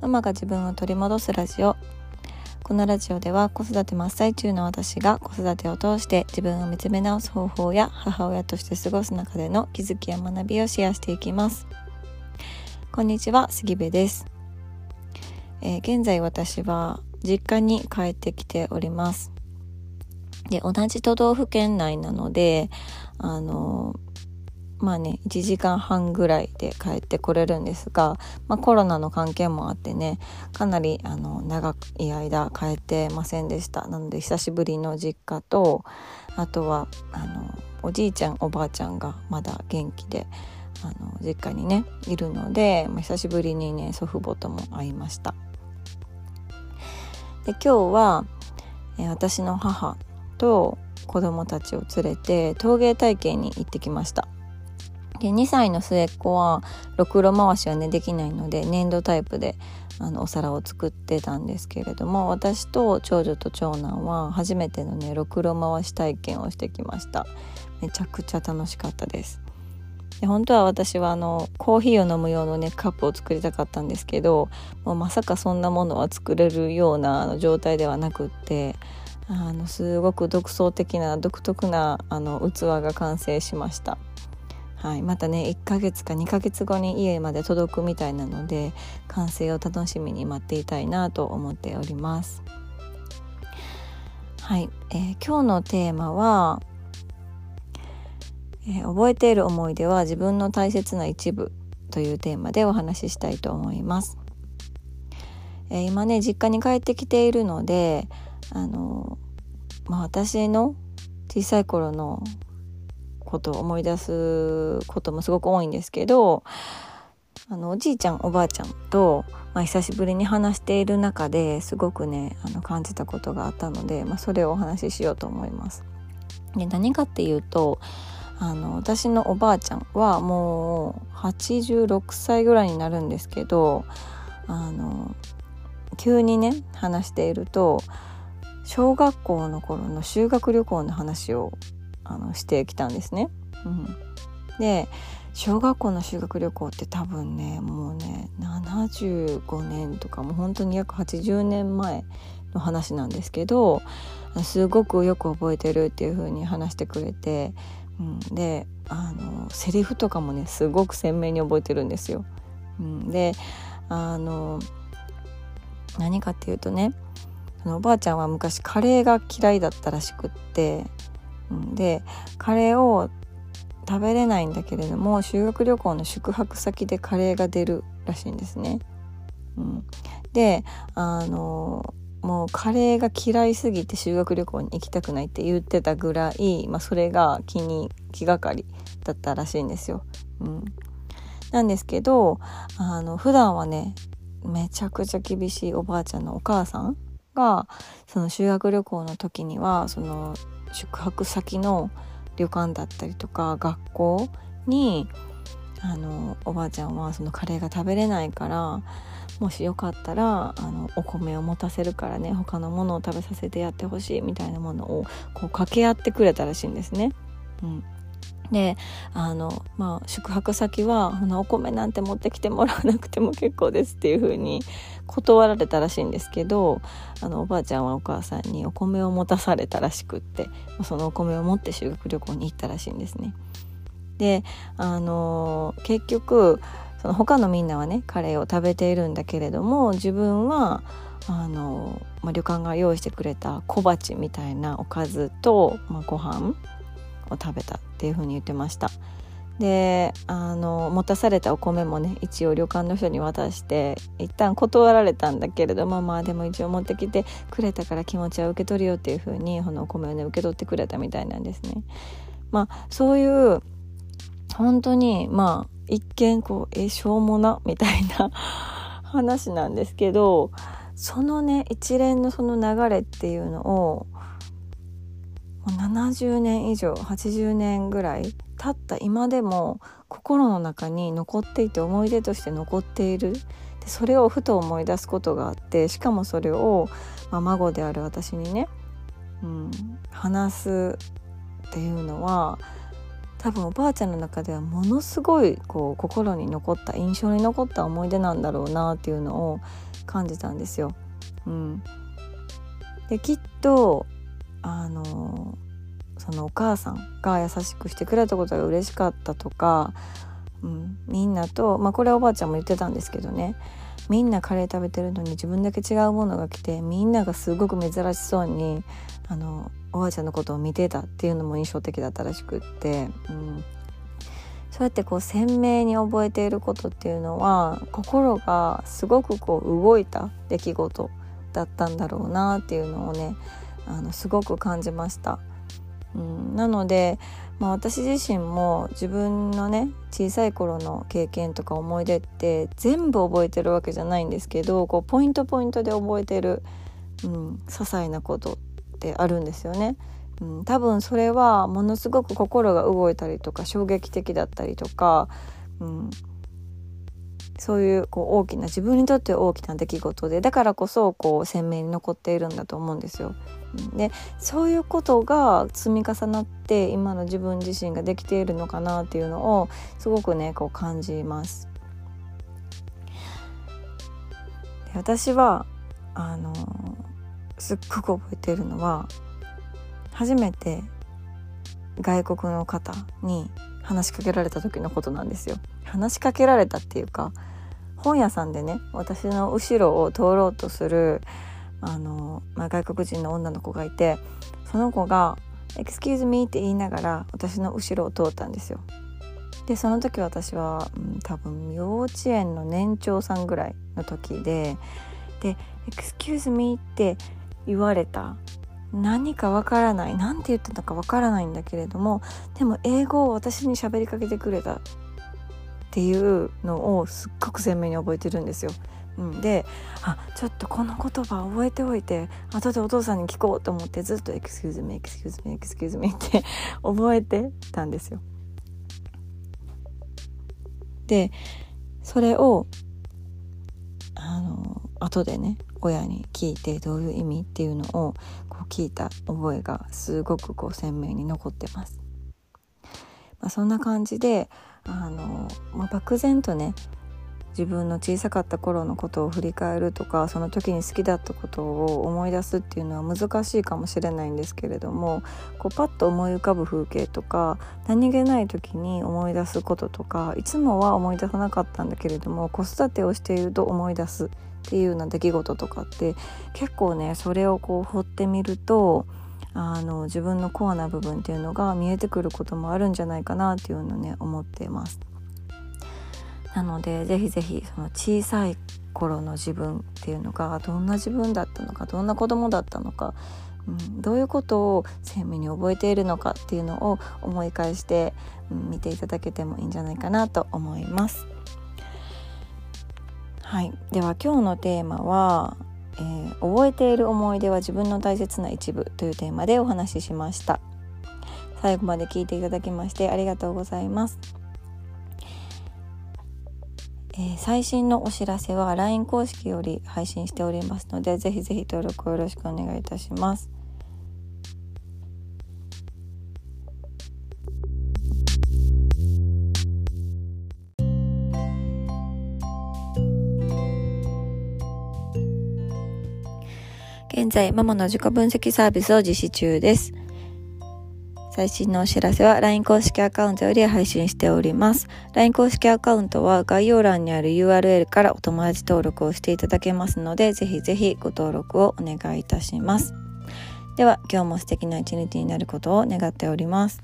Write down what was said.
ママが自分を取り戻すラジオ。このラジオでは子育て真っ最中の私が子育てを通して自分を見つめ直す方法や母親として過ごす中での気づきや学びをシェアしていきます。こんにちは杉部です、えー、現在私は実家に帰ってきております。で同じ都道府県内なのであのまあね1時間半ぐらいで帰ってこれるんですが、まあ、コロナの関係もあってねかなりあの長い間帰ってませんでしたなので久しぶりの実家とあとはあのおじいちゃんおばあちゃんがまだ元気であの実家にねいるので、まあ、久しぶりにね祖父母とも会いました。で今日は、え私の母と子供たちを連れて陶芸体験に行ってきました。で2歳の末っ子はろくろ回しはねできないので粘土タイプであのお皿を作ってたんですけれども私と長女と長男は初めてのねろくろ回し体験をしてきました。めちゃくちゃ楽しかったです。で本当は私はあのコーヒーを飲む用のねカップを作りたかったんですけどもうまさかそんなものは作れるようなあの状態ではなくってあのすごく独創的な独特なあの器が完成しました。はい、またね1ヶ月か2ヶ月後に家まで届くみたいなので完成を楽しみに待っていたいなと思っております。はい、えー、今日のテーマは、えー、覚えている思い出は自分の大切な一部というテーマでお話ししたいと思います。えー、今ね実家に帰ってきているのであのまあ、私の小さい頃のことを思い出すこともすごく多いんですけどあのおじいちゃんおばあちゃんと、まあ、久しぶりに話している中ですごくねあの感じたことがあったので、まあ、それをお話ししようと思います。で何かっていうとあの私のおばあちゃんはもう86歳ぐらいになるんですけどあの急にね話していると小学校の頃の修学旅行の話をあのしてきたんですね。うん、で小学校の修学旅行って多分ねもうね75年とかもう本当に約80年前の話なんですけどすごくよく覚えてるっていう風に話してくれて、うん、であのセリフとかもねすごく鮮明に覚えてるんですよ。うん、であの何かっていうとねおばあちゃんは昔カレーが嫌いだったらしくってでカレーを食べれないんだけれども修学旅行の宿泊先でカレーが出るらしいんですね。うん、であのもうカレーが嫌いすぎて修学旅行に行きたくないって言ってたぐらい、まあ、それが気に気がかりだったらしいんですよ。うん、なんですけどあの普段はねめちゃくちゃ厳しいおばあちゃんのお母さんがその修学旅行の時にはその宿泊先の旅館だったりとか学校にあのおばあちゃんはそのカレーが食べれないからもしよかったらあのお米を持たせるからね他のものを食べさせてやってほしいみたいなものをこう掛け合ってくれたらしいんですね。うん、であの、まあ、宿泊先はお米なんて持ってきてもらわなくても結構ですっていう風に断られたらしいんですけどあのおばあちゃんはお母さんにお米を持たされたらしくってそのお米を持って修学旅行に行ったらしいんですね。であの結局その他のみんなはねカレーを食べているんだけれども自分はあの、まあ、旅館が用意してくれた小鉢みたいなおかずと、まあ、ご飯を食べたっていうふうに言ってました。であの持たされたお米もね一応旅館の人に渡して一旦断られたんだけれどもまあでも一応持ってきてくれたから気持ちは受け取るよっていう風にこのお米をね受け取ってくれたみたいなんですね。まあそういう本当にまあ一見こうえしょうもなみたいな 話なんですけどそのね一連のその流れっていうのを70年以上80年ぐらい経った今でも心の中に残っていて思い出として残っているでそれをふと思い出すことがあってしかもそれを、まあ、孫である私にね、うん、話すっていうのは多分おばあちゃんの中ではものすごいこう心に残った印象に残った思い出なんだろうなっていうのを感じたんですよ。うん、できっとあのそのお母さんが優しくしてくれたことが嬉しかったとか、うん、みんなと、まあ、これはおばあちゃんも言ってたんですけどね。みんなカレー食べてるのに自分だけ違うものが来てみんながすごく珍しそうにあのおばあちゃんのことを見てたっていうのも印象的だったらしくって、うん、そうやってこう鮮明に覚えていることっていうのは心がすごくこう動いた出来事だったんだろうなっていうのをねあのすごく感じました。うん、なので、まあ、私自身も自分のね小さい頃の経験とか思い出って全部覚えてるわけじゃないんですけどこうポイントポイントで覚えてる、うん、些細なことってあるんですよね。うん、多分それはものすごく心が動いたりとか衝撃的だったりとか、うん、そういうこう大きな自分にとって大きな出来事でだからこそこう鮮明に残っているんだと思うんですよ。でそういうことが積み重なって今の自分自身ができているのかなっていうのをすごくねこう感じます。で私はあのすっごく覚えているのは初めて外国の方に話しかけられた時のことなんですよ。話しかけられたっていうか本屋さんでね私の後ろを通ろうとするあの、まあ、外国人の女の子がいてその子が「Excuse me」って言いながら私の後ろを通ったんですよ。でその時私は、うん、多分幼稚園の年長さんぐらいの時でで「Excuse me」って言われた何かわからない何て言ってたかわからないんだけれどもでも英語を私に喋りかけてくれたっていうのをすっごく鮮明に覚えてるんですよ。うん、であちょっとこの言葉覚えておいて後でお父さんに聞こうと思ってずっと「excuse me excuse me excuse me」って 覚えてたんですよ。でそれをあの後でね親に聞いてどういう意味っていうのをこう聞いた覚えがすごくこう鮮明に残ってます。まあ、そんな感じであの、まあ、漠然とね自分の小さかった頃のことを振り返るとかその時に好きだったことを思い出すっていうのは難しいかもしれないんですけれどもこうパッと思い浮かぶ風景とか何気ない時に思い出すこととかいつもは思い出さなかったんだけれども子育てをしていると思い出すっていうような出来事とかって結構ねそれをこう掘ってみるとあの自分のコアな部分っていうのが見えてくることもあるんじゃないかなっていうのをね思ってます。なのでぜひぜひその小さい頃の自分っていうのがどんな自分だったのかどんな子供だったのか、うん、どういうことを鮮明に覚えているのかっていうのを思い返して、うん、見ていただけてもいいんじゃないかなと思います。はい、では今日のテーマは、えー、覚えている思い出は自分の大切な一部というテーマでお話ししました。最後まで聞いていただきましてありがとうございます、えー、最新のお知らせは LINE 公式より配信しておりますのでぜひぜひ登録よろしくお願いいたします現在、ママの自己分析サービスを実施中です。最新のお知らせは LINE 公式アカウントより配信しております。LINE 公式アカウントは概要欄にある URL からお友達登録をしていただけますので、ぜひぜひご登録をお願いいたします。では、今日も素敵な一日になることを願っております。